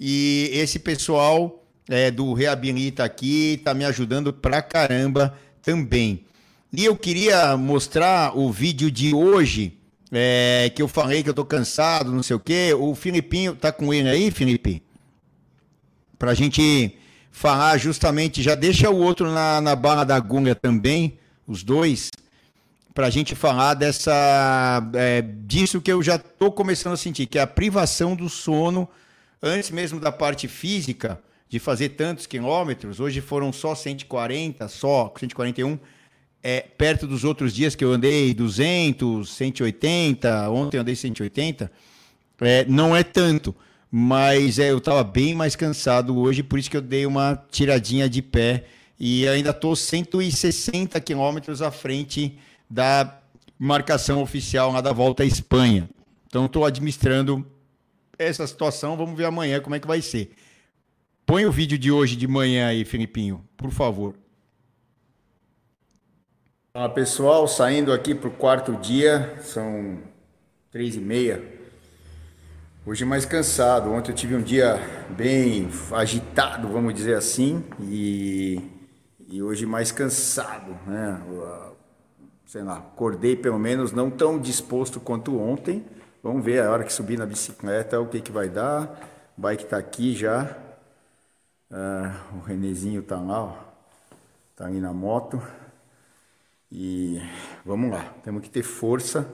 S1: E esse pessoal é, do Reabilita aqui está me ajudando pra caramba também. E eu queria mostrar o vídeo de hoje, é, que eu falei que eu tô cansado, não sei o quê. O Filipinho, tá com ele aí, Felipe? Pra gente falar justamente, já deixa o outro na, na bala da agulha também, os dois para a gente falar dessa é, disso que eu já estou começando a sentir, que é a privação do sono antes mesmo da parte física de fazer tantos quilômetros. Hoje foram só 140, só 141, é, perto dos outros dias que eu andei 200, 180, ontem andei 180, é, não é tanto, mas é, eu estava bem mais cansado hoje, por isso que eu dei uma tiradinha de pé e ainda estou 160 quilômetros à frente da marcação oficial lá da volta à Espanha. Então estou administrando essa situação, vamos ver amanhã como é que vai ser. Põe o vídeo de hoje de manhã aí, Filipinho, por favor. Olá pessoal, saindo aqui para o quarto dia, são três e meia. Hoje mais cansado. Ontem eu tive um dia bem agitado, vamos dizer assim, e, e hoje mais cansado, né? Sei lá, acordei pelo menos não tão disposto quanto ontem. Vamos ver a hora que subir na bicicleta o que, que vai dar. O bike tá aqui já. Ah, o Renezinho tá lá, ó. Tá ali na moto. E vamos lá, temos que ter força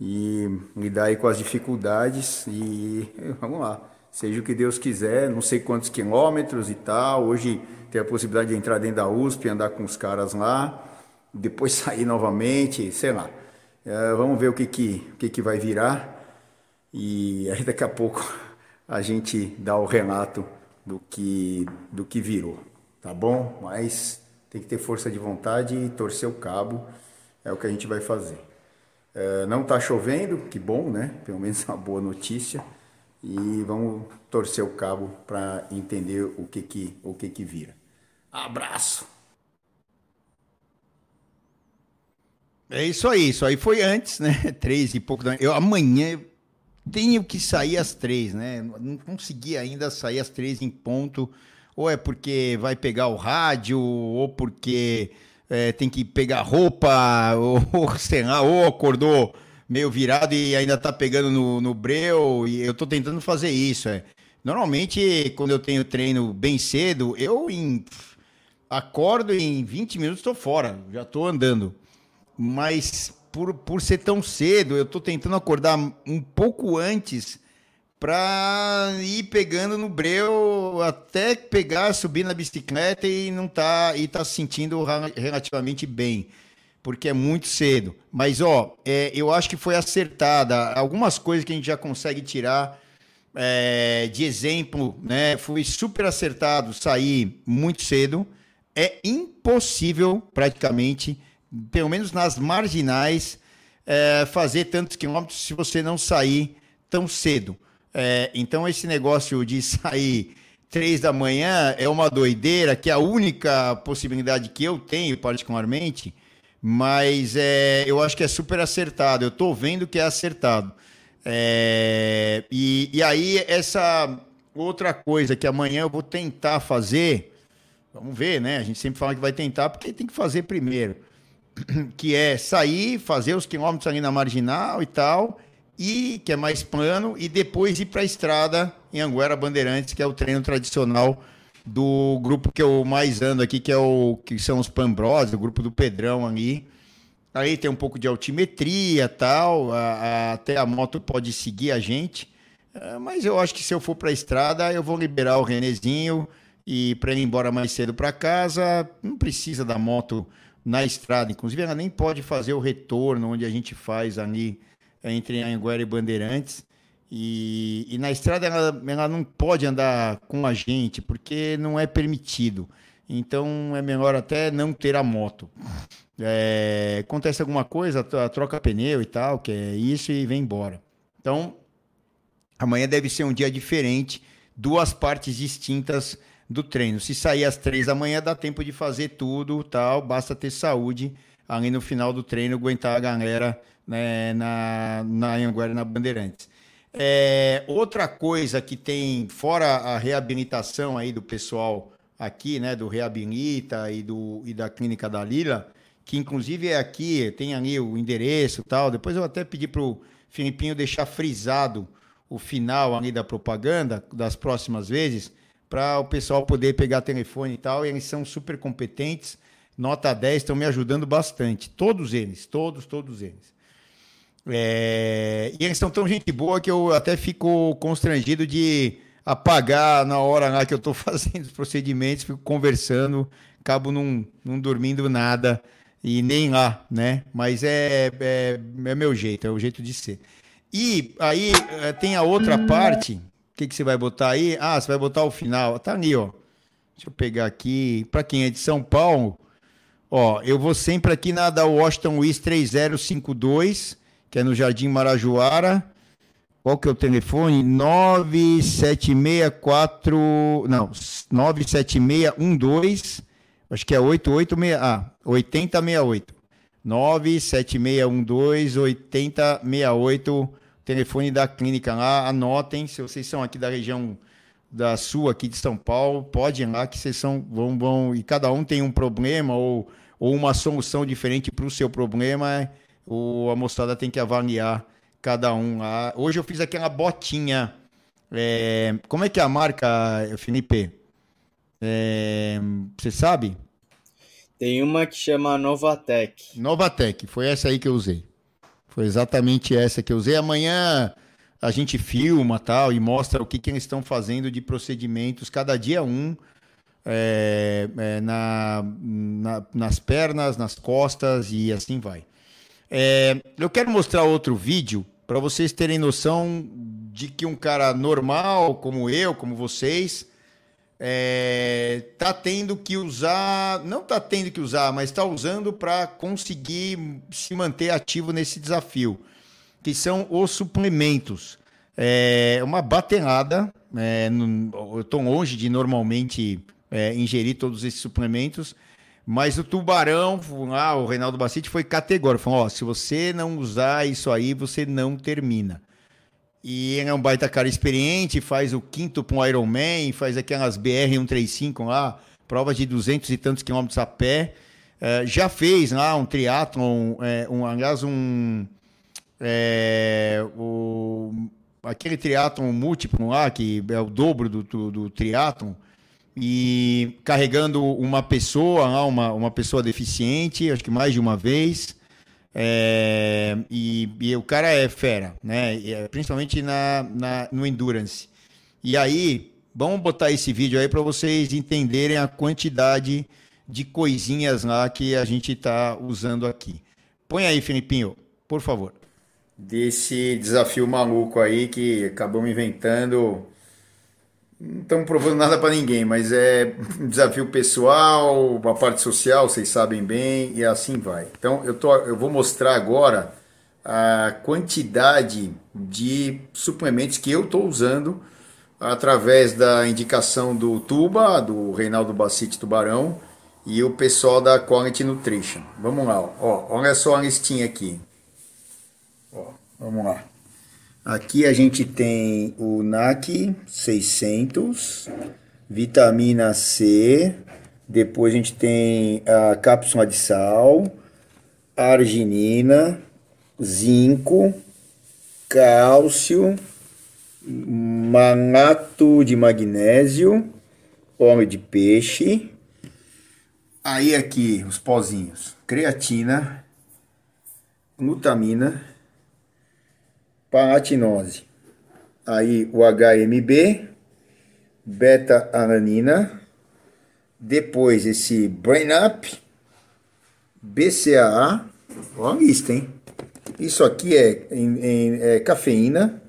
S1: e lidar aí com as dificuldades e vamos lá. Seja o que Deus quiser, não sei quantos quilômetros e tal. Hoje tem a possibilidade de entrar dentro da USP, andar com os caras lá, depois sair novamente, sei lá. É, vamos ver o que que, o que que vai virar e aí daqui a pouco a gente dá o relato do que, do que virou, tá bom? Mas tem que ter força de vontade e torcer o cabo, é o que a gente vai fazer. É, não está chovendo, que bom, né? Pelo menos uma boa notícia. E vamos torcer o cabo para entender o que que, o que que vira. Abraço! É isso aí, isso aí foi antes, né? Três e pouco da Eu amanhã tenho que sair às três, né? Não consegui ainda sair às três em ponto. Ou é porque vai pegar o rádio, ou porque é, tem que pegar roupa, ou, sei lá, ou acordou meio virado e ainda tá pegando no, no breu, e eu tô tentando fazer isso. É. Normalmente, quando eu tenho treino bem cedo, eu em, acordo em 20 minutos estou fora, já tô andando. Mas por, por ser tão cedo, eu tô tentando acordar um pouco antes para ir pegando no breu até pegar, subir na bicicleta e não tá e tá se sentindo relativamente bem, porque é muito cedo. Mas ó, é, eu acho que foi acertada. Algumas coisas que a gente já consegue tirar é, de exemplo, né? Foi super acertado sair muito cedo. É impossível, praticamente, pelo menos nas marginais, é, fazer tantos quilômetros se você não sair tão cedo. É, então, esse negócio de sair três da manhã é uma doideira, que é a única possibilidade que eu tenho, particularmente, mas é, eu acho que é super acertado. Eu estou vendo que é acertado. É, e, e aí, essa outra coisa que amanhã eu vou tentar fazer, vamos ver, né? A gente sempre fala que vai tentar, porque tem que fazer primeiro. Que é sair, fazer os quilômetros ali na marginal e tal, e que é mais plano, e depois ir para a estrada em Anguera Bandeirantes, que é o treino tradicional do grupo que eu mais ando aqui, que é o que são os Pambros, o grupo do Pedrão ali. Aí tem um pouco de altimetria tal, a, a, até a moto pode seguir a gente. É, mas eu acho que se eu for para a estrada, eu vou liberar o Renezinho e para ele ir embora mais cedo para casa. Não precisa da moto na estrada. Inclusive, ela nem pode fazer o retorno onde a gente faz ali entre Anguera e Bandeirantes. E, e na estrada ela, ela não pode andar com a gente, porque não é permitido. Então é melhor até não ter a moto. É, acontece alguma coisa, troca pneu e tal, que é isso e vem embora. Então, amanhã deve ser um dia diferente, duas partes distintas do treino. Se sair às três da manhã, dá tempo de fazer tudo, tal, basta ter saúde ali no final do treino, aguentar a galera né, na, na Anguera na Bandeirantes. É, outra coisa que tem, fora a reabilitação aí do pessoal aqui, né, do Reabilita e, do, e da Clínica da Lila, que inclusive é aqui, tem ali o endereço tal, depois eu até pedi para o Filipinho deixar frisado o final ali da propaganda das próximas vezes, para o pessoal poder pegar telefone e tal, e eles são super competentes, nota 10, estão me ajudando bastante, todos eles, todos, todos eles. É, e eles são tão gente boa que eu até fico constrangido de apagar na hora lá que eu estou fazendo os procedimentos, fico conversando, acabo não, não dormindo nada e nem lá, né? Mas é, é, é meu jeito, é o jeito de ser. E aí é, tem a outra parte, o que, que você vai botar aí? Ah, você vai botar o final, tá ali, ó. Deixa eu pegar aqui, para quem é de São Paulo, ó, eu vou sempre aqui na da Washington Wiz 3052, que é no Jardim Marajoara. Qual que é o telefone? 9764. Não, 97612. Acho que é 886. Ah, 8068. 97612 8068 telefone da clínica lá, anotem, se vocês são aqui da região da sua, aqui de São Paulo, pode ir lá que vocês são, vão, vão, e cada um tem um problema ou, ou uma solução diferente para o seu problema, o, a moçada tem que avaliar cada um lá. Hoje eu fiz aquela botinha, é, como é que é a marca, Felipe? É, você sabe?
S3: Tem uma que chama Novatec.
S1: Novatec, foi essa aí que eu usei. Foi exatamente essa que eu usei. Amanhã a gente filma tal e mostra o que, que eles estão fazendo de procedimentos, cada dia um, é, é, na, na, nas pernas, nas costas e assim vai. É, eu quero mostrar outro vídeo para vocês terem noção de que um cara normal, como eu, como vocês, é, tá tendo que usar, não tá tendo que usar, mas está usando para conseguir se manter ativo nesse desafio, que são os suplementos. É uma batenada, é, eu estou longe de normalmente é, ingerir todos esses suplementos, mas o Tubarão, ah, o Reinaldo Bacite foi categórico, falou, ó, se você não usar isso aí, você não termina. E ele é um baita cara experiente, faz o quinto para um Ironman, faz aquelas BR-135 lá, provas de 200 e tantos quilômetros a pé. Uh, já fez lá um triatlon, é, um, aliás, um... É, o, aquele triatlon múltiplo lá, que é o dobro do, do, do triatlon, e carregando uma pessoa lá, uma, uma pessoa deficiente, acho que mais de uma vez. É, e, e, o cara é fera, né? É, principalmente na, na, no Endurance. E aí, vamos botar esse vídeo aí para vocês entenderem a quantidade de coisinhas lá que a gente está usando aqui. Põe aí, Filipinho, por favor. Desse desafio maluco aí que acabamos inventando não estamos provando nada para ninguém, mas é um desafio pessoal, uma parte social, vocês sabem bem, e assim vai. Então eu, tô, eu vou mostrar agora a quantidade de suplementos que eu estou usando através da indicação do Tuba, do Reinaldo Bacite Tubarão, e o pessoal da Quality Nutrition. Vamos lá, ó, olha só a listinha aqui. Ó, vamos lá. Aqui a gente tem o NAC 600, vitamina C, depois a gente tem a cápsula de sal, arginina, zinco, cálcio, manato de magnésio, óleo de peixe. Aí aqui os pozinhos, creatina, glutamina, paratinose. Aí o HMB, beta-alanina, depois esse Brain Up, BCAA, ó a lista, hein? Isso aqui é, em, em, é cafeína,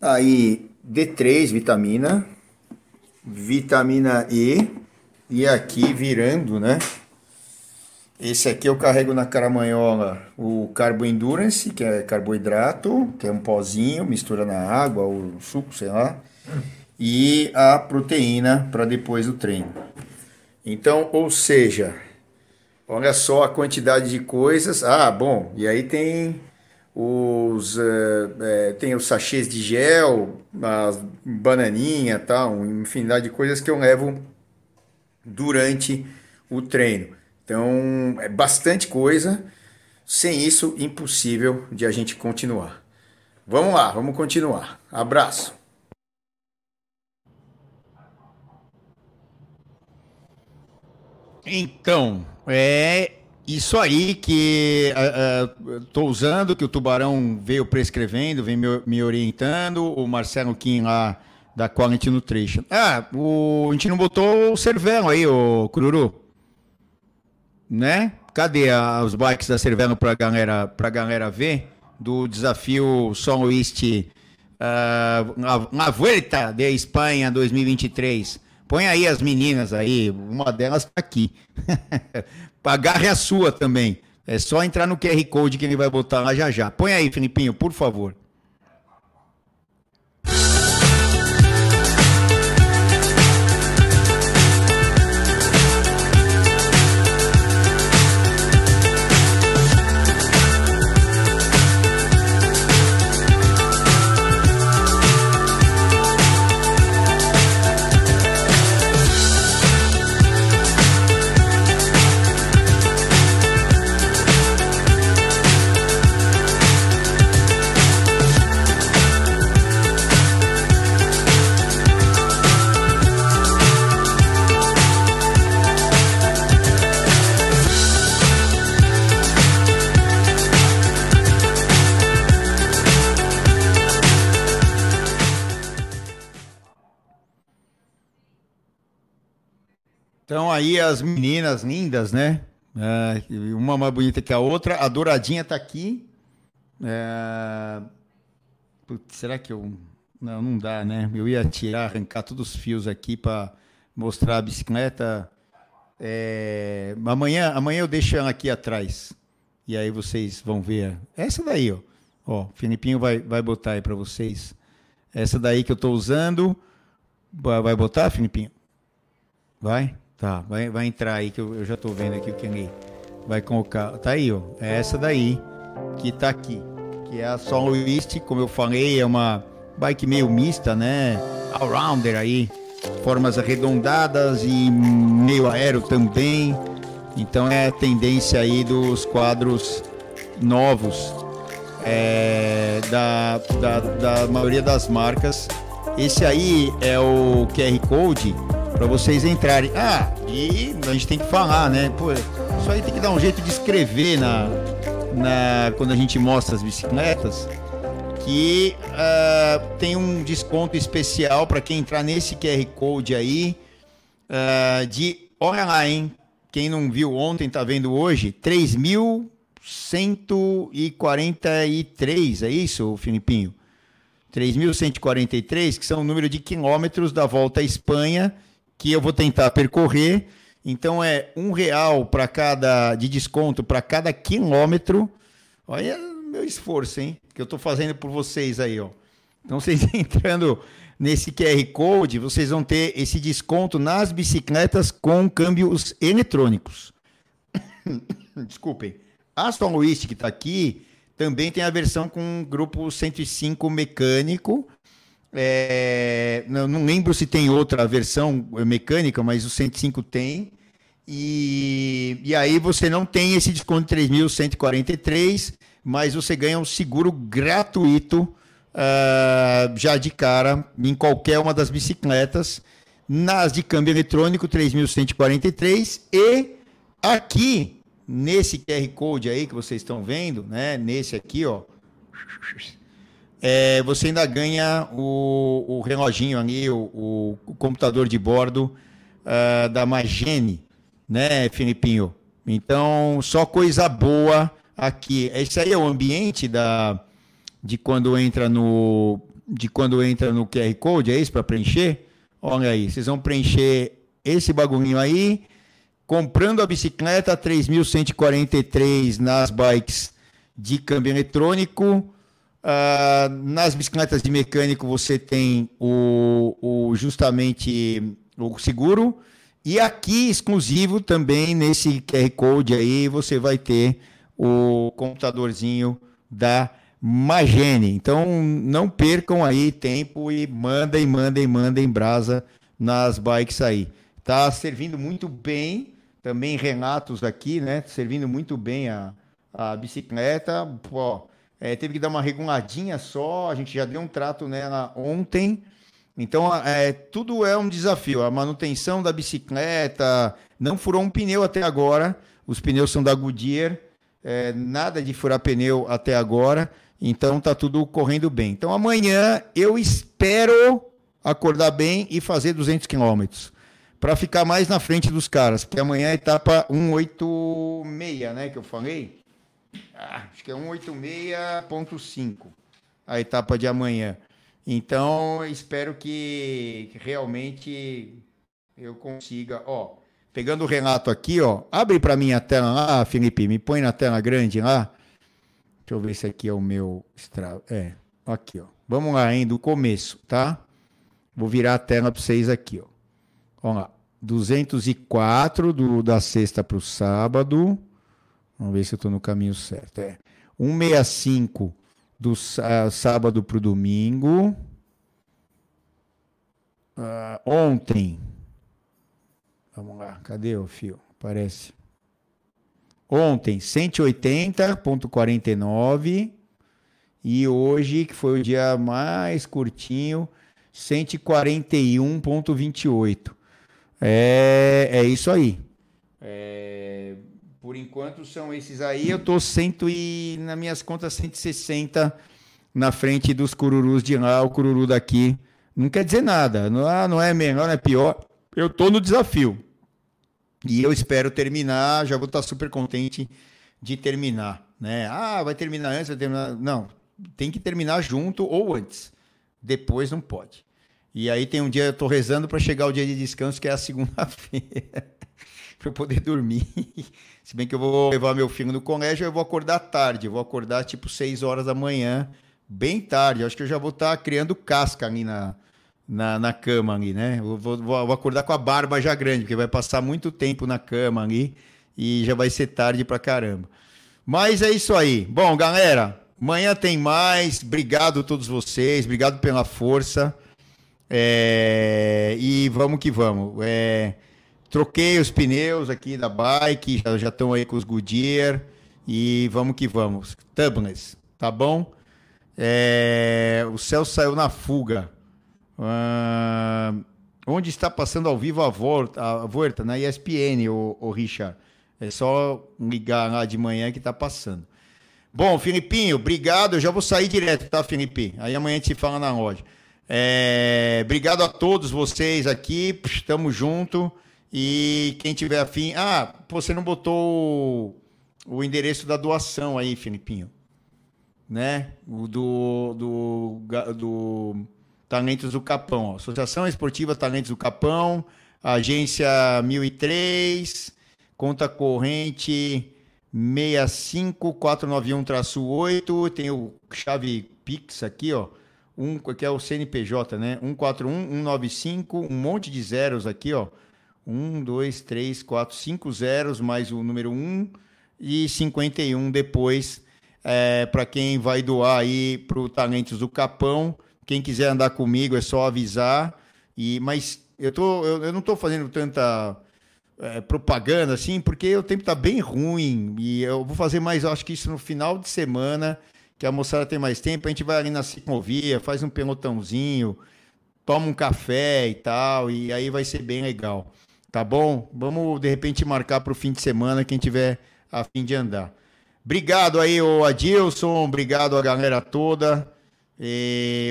S1: aí D3, vitamina, vitamina E, e aqui virando, né? Esse aqui eu carrego na caramanhola o Carbo Endurance, que é carboidrato, que é um pozinho, mistura na água ou suco, sei lá. E a proteína para depois do treino. Então, ou seja, olha só a quantidade de coisas. Ah, bom, e aí tem os é, tem os sachês de gel, as bananinha, tal, uma infinidade de coisas que eu levo durante o treino. Então, é bastante coisa. Sem isso, impossível de a gente continuar. Vamos lá, vamos continuar. Abraço. Então, é isso aí que estou uh, uh, usando, que o Tubarão veio prescrevendo, vem me, me orientando, o Marcelo Kim lá da Quality Nutrition. Ah, o, a gente não botou o Cervelo aí, o Cururu né? Cadê a, os bikes da Cervelo para galera, pra galera ver? Do desafio São Luís uh, na Vuelta de Espanha 2023. Põe aí as meninas aí, uma delas tá aqui. Agarre a sua também. É só entrar no QR Code que ele vai botar lá já já. Põe aí, Filipinho, por favor. Então aí as meninas lindas, né? É, uma mais bonita que a outra. A douradinha tá aqui. É... Putz, será que eu. Não, não dá, né? Eu ia tirar, arrancar todos os fios aqui para mostrar a bicicleta. É... Amanhã, amanhã eu deixo ela aqui atrás. E aí vocês vão ver. Essa daí, ó. Ó, o Filipinho vai, vai botar aí para vocês. Essa daí que eu estou usando. Vai botar, Filipinho? Vai? Tá, vai, vai entrar aí que eu, eu já estou vendo aqui o ele vai colocar. Tá aí, ó. É essa daí que tá aqui. Que é a Soloist, como eu falei, é uma bike meio mista, né? Allrounder aí. Formas arredondadas e meio aéreo também. Então é tendência aí dos quadros novos é, da, da, da maioria das marcas. Esse aí é o QR Code para vocês entrarem. Ah, e a gente tem que falar, né? Pô, isso aí tem que dar um jeito de escrever na, na quando a gente mostra as bicicletas que uh, tem um desconto especial para quem entrar nesse QR Code aí uh, de olha lá, hein? Quem não viu ontem tá vendo hoje, 3.143, é isso, Filipinho? 3.143, que são o número de quilômetros da volta à Espanha que eu vou tentar percorrer. Então é um real para cada de desconto para cada quilômetro. Olha meu esforço, hein? Que eu estou fazendo por vocês aí, ó. Então vocês entrando nesse QR Code, vocês vão ter esse desconto nas bicicletas com câmbios eletrônicos. Desculpem. A Luist que está aqui também tem a versão com grupo 105 mecânico. É, não, não, lembro se tem outra versão mecânica, mas o 105 tem. E, e aí você não tem esse desconto de 3.143, mas você ganha um seguro gratuito uh, já de cara em qualquer uma das bicicletas, nas de câmbio eletrônico 3.143 e aqui nesse QR Code aí que vocês estão vendo, né? Nesse aqui, ó. É, você ainda ganha o, o reloginho ali, o, o, computador de bordo uh, da Magene, né, Filipinho? Então, só coisa boa aqui. Esse aí é o ambiente da, de quando entra no de quando entra no QR Code, é isso para preencher? Olha aí, vocês vão preencher esse bagulhinho aí, comprando a bicicleta 3.143 nas bikes de câmbio eletrônico. Uh, nas bicicletas de mecânico você tem o, o justamente o seguro e aqui exclusivo também nesse QR Code aí você vai ter o computadorzinho da Magene. Então não percam aí tempo e mandem, mandem, mandem brasa nas bikes aí. Tá servindo muito bem, também Renatos aqui, né? Servindo muito bem a, a bicicleta. Pô, é, teve que dar uma reguladinha só, a gente já deu um trato nela ontem. Então, é, tudo é um desafio. A manutenção da bicicleta não furou um pneu até agora. Os pneus são da Goodyear. É, nada de furar pneu até agora. Então tá tudo correndo bem. Então amanhã eu espero acordar bem e fazer 200 quilômetros para ficar mais na frente dos caras, porque amanhã é a etapa 186, né, que eu falei. Ah, acho que é 186.5 a etapa de amanhã. Então, espero que realmente eu consiga, ó, pegando o Renato aqui, ó, abre para mim a tela lá, Felipe, me põe na tela grande lá. Deixa eu ver se aqui é o meu. É, aqui, ó. Vamos lá, hein, do começo, tá? Vou virar a tela para vocês aqui, ó. Vamos lá. 204 do, da sexta para o sábado. Vamos ver se eu estou no caminho certo. É. 165 do uh, sábado para o domingo. Uh, ontem. Vamos lá, cadê o fio? Parece. Ontem, 180,49. E hoje, que foi o dia mais curtinho, 141,28. É, é isso aí. É, por enquanto são esses aí. Eu tô cento e, nas minhas contas, 160 na frente dos cururus de lá. O cururu daqui não quer dizer nada. Não, ah, não é melhor, não é pior. Eu tô no desafio. E eu espero terminar, já vou estar super contente de terminar, né? Ah, vai terminar antes, vai terminar. Não, tem que terminar junto ou antes. Depois não pode. E aí tem um dia, eu tô rezando para chegar o dia de descanso, que é a segunda-feira, para eu poder dormir. Se bem que eu vou levar meu filho no colégio, eu vou acordar tarde, eu vou acordar tipo 6 horas da manhã, bem tarde. Eu acho que eu já vou estar tá criando casca ali na, na, na cama ali, né? Eu vou, vou, vou acordar com a barba já grande, porque vai passar muito tempo na cama ali e já vai ser tarde pra caramba. Mas é isso aí. Bom, galera, amanhã tem mais. Obrigado a todos vocês, obrigado pela força. É... E vamos que vamos. É... Troquei os pneus aqui da bike, já estão aí com os Goodyear. E vamos que vamos. Tubeless, tá bom? É... O céu saiu na fuga. Uh... Onde está passando ao vivo a volta, a volta na ESPN, o, o Richard. É só ligar lá de manhã que está passando. Bom, Filipinho, obrigado. Eu já vou sair direto, tá, Felipe? Aí amanhã a gente fala na loja. É... Obrigado a todos vocês aqui. Estamos junto. E quem tiver afim. Ah, você não botou o, endereço da doação aí, Filipinho. Né? O do, do, do Talentos do Capão. Associação Esportiva Talentos do Capão. Agência 1003. Conta corrente 65491-8. Tem o chave Pix aqui, ó. Um, que é o CNPJ, né? 141, 195, um monte de zeros aqui, ó. 1, 2, 3, 4, 5 zeros, mais o número 1 e 51 depois, é, para quem vai doar aí para o Talentos do Capão. Quem quiser andar comigo é só avisar. E, mas eu, tô, eu, eu não estou fazendo tanta é, propaganda assim, porque o tempo está bem ruim. E eu vou fazer mais, acho que isso no final de semana, que a moçada tem mais tempo. A gente vai ali na ciclovia, faz um pelotãozinho, toma um café e tal, e aí vai ser bem legal. Tá bom? Vamos de repente marcar para o fim de semana quem tiver a fim de andar. Obrigado aí, o Adilson, obrigado a galera toda,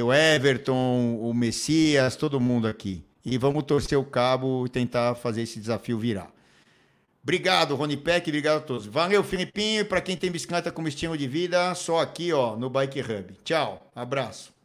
S1: o Everton, o Messias, todo mundo aqui. E vamos torcer o cabo e tentar fazer esse desafio virar. Obrigado, Rony Peck, obrigado a todos. Valeu, Filipinho. Para quem tem bicicleta como estilo de vida, só aqui ó, no Bike Hub. Tchau, abraço.